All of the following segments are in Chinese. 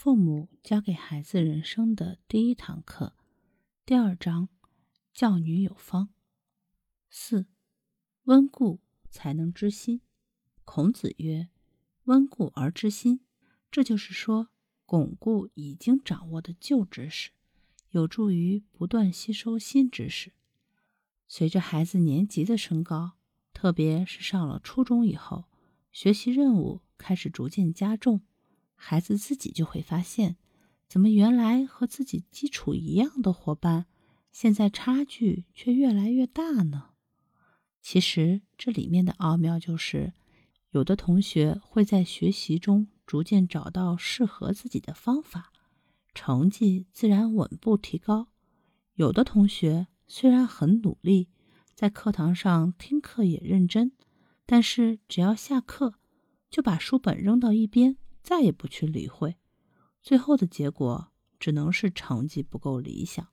父母教给孩子人生的第一堂课，第二章，教女有方。四，温故才能知新。孔子曰：“温故而知新。”这就是说，巩固已经掌握的旧知识，有助于不断吸收新知识。随着孩子年级的升高，特别是上了初中以后，学习任务开始逐渐加重。孩子自己就会发现，怎么原来和自己基础一样的伙伴，现在差距却越来越大呢？其实这里面的奥妙就是，有的同学会在学习中逐渐找到适合自己的方法，成绩自然稳步提高；有的同学虽然很努力，在课堂上听课也认真，但是只要下课，就把书本扔到一边。再也不去理会，最后的结果只能是成绩不够理想。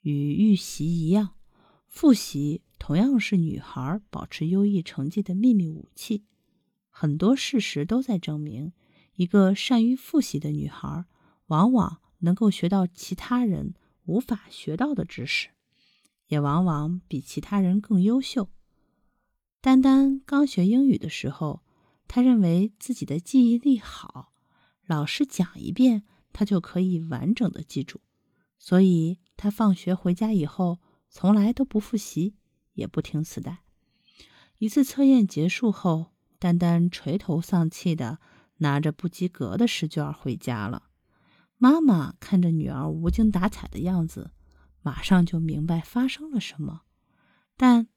与预习一样，复习同样是女孩保持优异成绩的秘密武器。很多事实都在证明，一个善于复习的女孩，往往能够学到其他人无法学到的知识，也往往比其他人更优秀。丹丹刚学英语的时候。他认为自己的记忆力好，老师讲一遍，他就可以完整的记住。所以，他放学回家以后，从来都不复习，也不听磁带。一次测验结束后，丹丹垂头丧气的拿着不及格的试卷回家了。妈妈看着女儿无精打采的样子，马上就明白发生了什么，但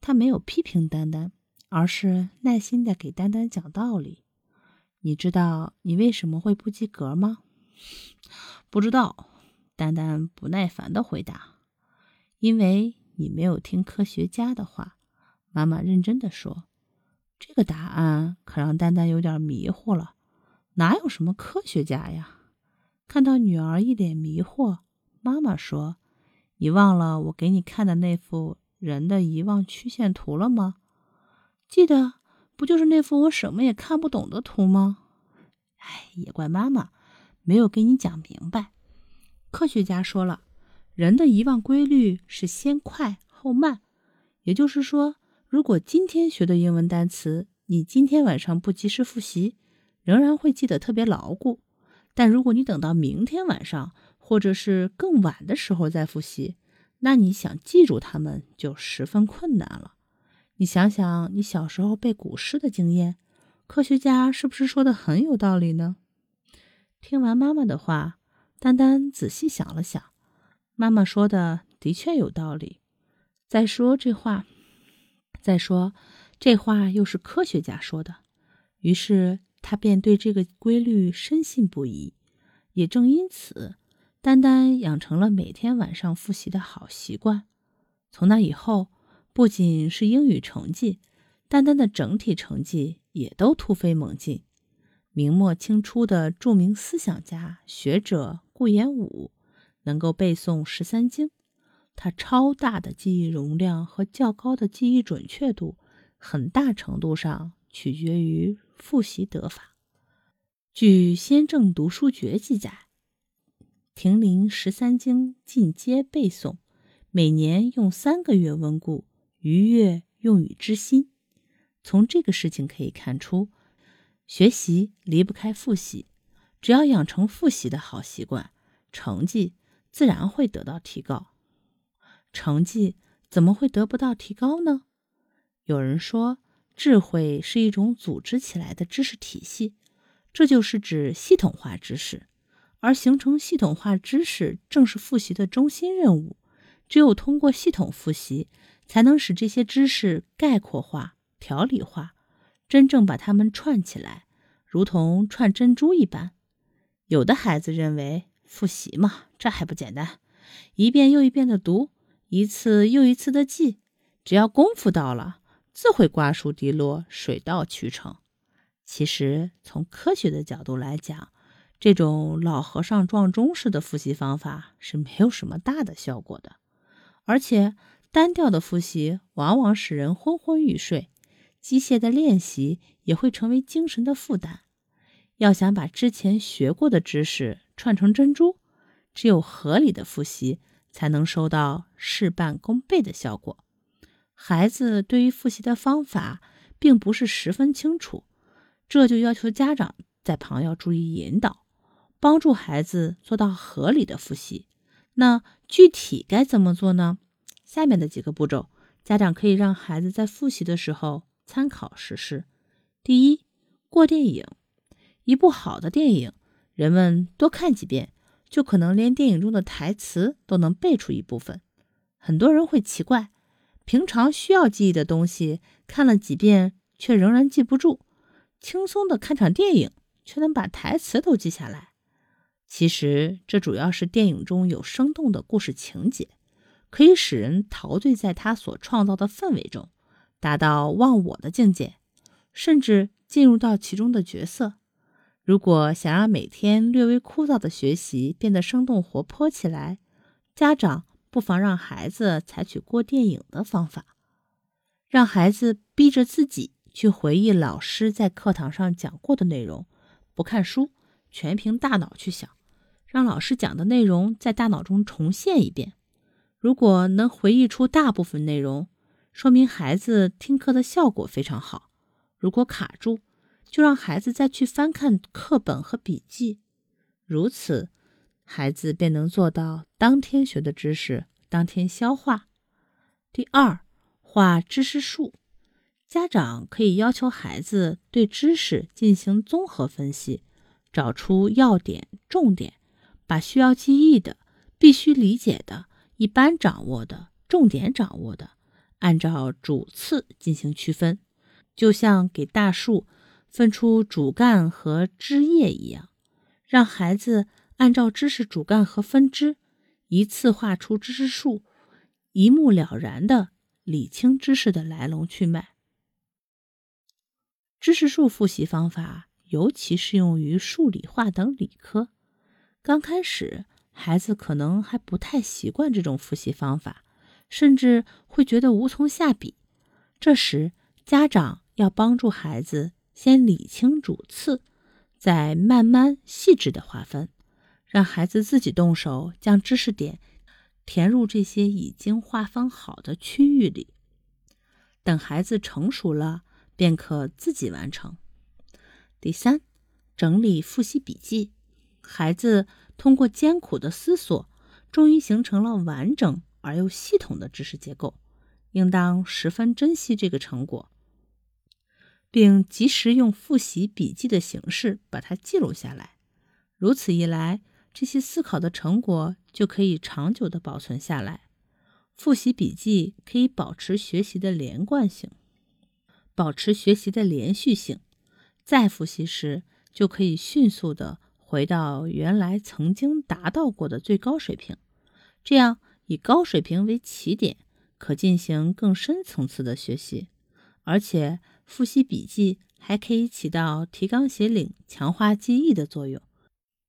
她没有批评丹丹。而是耐心的给丹丹讲道理。你知道你为什么会不及格吗？不知道。丹丹不耐烦的回答：“因为你没有听科学家的话。”妈妈认真的说：“这个答案可让丹丹有点迷糊了。哪有什么科学家呀？”看到女儿一脸迷惑，妈妈说：“你忘了我给你看的那幅人的遗忘曲线图了吗？”记得不就是那幅我什么也看不懂的图吗？哎，也怪妈妈没有给你讲明白。科学家说了，人的遗忘规律是先快后慢。也就是说，如果今天学的英文单词，你今天晚上不及时复习，仍然会记得特别牢固；但如果你等到明天晚上或者是更晚的时候再复习，那你想记住它们就十分困难了。你想想，你小时候背古诗的经验，科学家是不是说的很有道理呢？听完妈妈的话，丹丹仔细想了想，妈妈说的的确有道理。再说这话，再说这话又是科学家说的，于是他便对这个规律深信不疑。也正因此，丹丹养成了每天晚上复习的好习惯。从那以后。不仅是英语成绩，丹丹的整体成绩也都突飞猛进。明末清初的著名思想家学者顾炎武能够背诵十三经，他超大的记忆容量和较高的记忆准确度，很大程度上取决于复习得法。据《先正读书诀》记载，亭林十三经进阶背诵，每年用三个月温故。愉悦用语之心，从这个事情可以看出，学习离不开复习。只要养成复习的好习惯，成绩自然会得到提高。成绩怎么会得不到提高呢？有人说，智慧是一种组织起来的知识体系，这就是指系统化知识。而形成系统化知识，正是复习的中心任务。只有通过系统复习。才能使这些知识概括化、条理化，真正把它们串起来，如同串珍珠一般。有的孩子认为复习嘛，这还不简单，一遍又一遍的读，一次又一次的记，只要功夫到了，自会瓜熟蒂落、水到渠成。其实，从科学的角度来讲，这种老和尚撞钟式的复习方法是没有什么大的效果的，而且。单调的复习往往使人昏昏欲睡，机械的练习也会成为精神的负担。要想把之前学过的知识串成珍珠，只有合理的复习，才能收到事半功倍的效果。孩子对于复习的方法并不是十分清楚，这就要求家长在旁要注意引导，帮助孩子做到合理的复习。那具体该怎么做呢？下面的几个步骤，家长可以让孩子在复习的时候参考实施。第一，过电影。一部好的电影，人们多看几遍，就可能连电影中的台词都能背出一部分。很多人会奇怪，平常需要记忆的东西，看了几遍却仍然记不住；轻松的看场电影，却能把台词都记下来。其实，这主要是电影中有生动的故事情节，可以使人陶醉在他所创造的氛围中，达到忘我的境界，甚至进入到其中的角色。如果想让每天略微枯燥的学习变得生动活泼起来，家长不妨让孩子采取过电影的方法，让孩子逼着自己去回忆老师在课堂上讲过的内容，不看书，全凭大脑去想，让老师讲的内容在大脑中重现一遍。如果能回忆出大部分内容，说明孩子听课的效果非常好。如果卡住，就让孩子再去翻看课本和笔记，如此，孩子便能做到当天学的知识当天消化。第二，画知识树，家长可以要求孩子对知识进行综合分析，找出要点、重点，把需要记忆的、必须理解的、一般掌握的、重点掌握的，按照主次进行区分，就像给大树。分出主干和枝叶一样，让孩子按照知识主干和分支，一次画出知识树，一目了然的理清知识的来龙去脉。知识树复习方法尤其适用于数理化等理科。刚开始，孩子可能还不太习惯这种复习方法，甚至会觉得无从下笔。这时，家长要帮助孩子。先理清主次，再慢慢细致的划分，让孩子自己动手将知识点填入这些已经划分好的区域里。等孩子成熟了，便可自己完成。第三，整理复习笔记。孩子通过艰苦的思索，终于形成了完整而又系统的知识结构，应当十分珍惜这个成果。并及时用复习笔记的形式把它记录下来，如此一来，这些思考的成果就可以长久的保存下来。复习笔记可以保持学习的连贯性，保持学习的连续性，再复习时就可以迅速的回到原来曾经达到过的最高水平。这样以高水平为起点，可进行更深层次的学习，而且。复习笔记还可以起到提纲挈领、强化记忆的作用，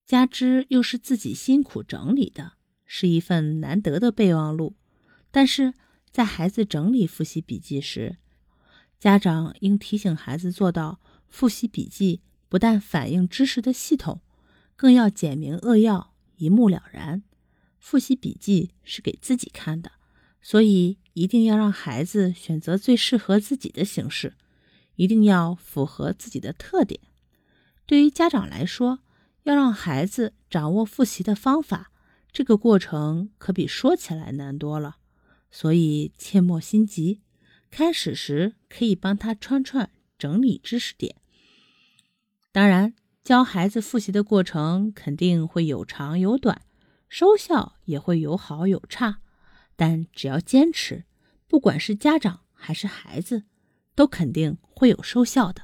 加之又是自己辛苦整理的，是一份难得的备忘录。但是在孩子整理复习笔记时，家长应提醒孩子做到：复习笔记不但反映知识的系统，更要简明扼要、一目了然。复习笔记是给自己看的，所以一定要让孩子选择最适合自己的形式。一定要符合自己的特点。对于家长来说，要让孩子掌握复习的方法，这个过程可比说起来难多了。所以切莫心急，开始时可以帮他串串整理知识点。当然，教孩子复习的过程肯定会有长有短，收效也会有好有差。但只要坚持，不管是家长还是孩子。都肯定会有收效的。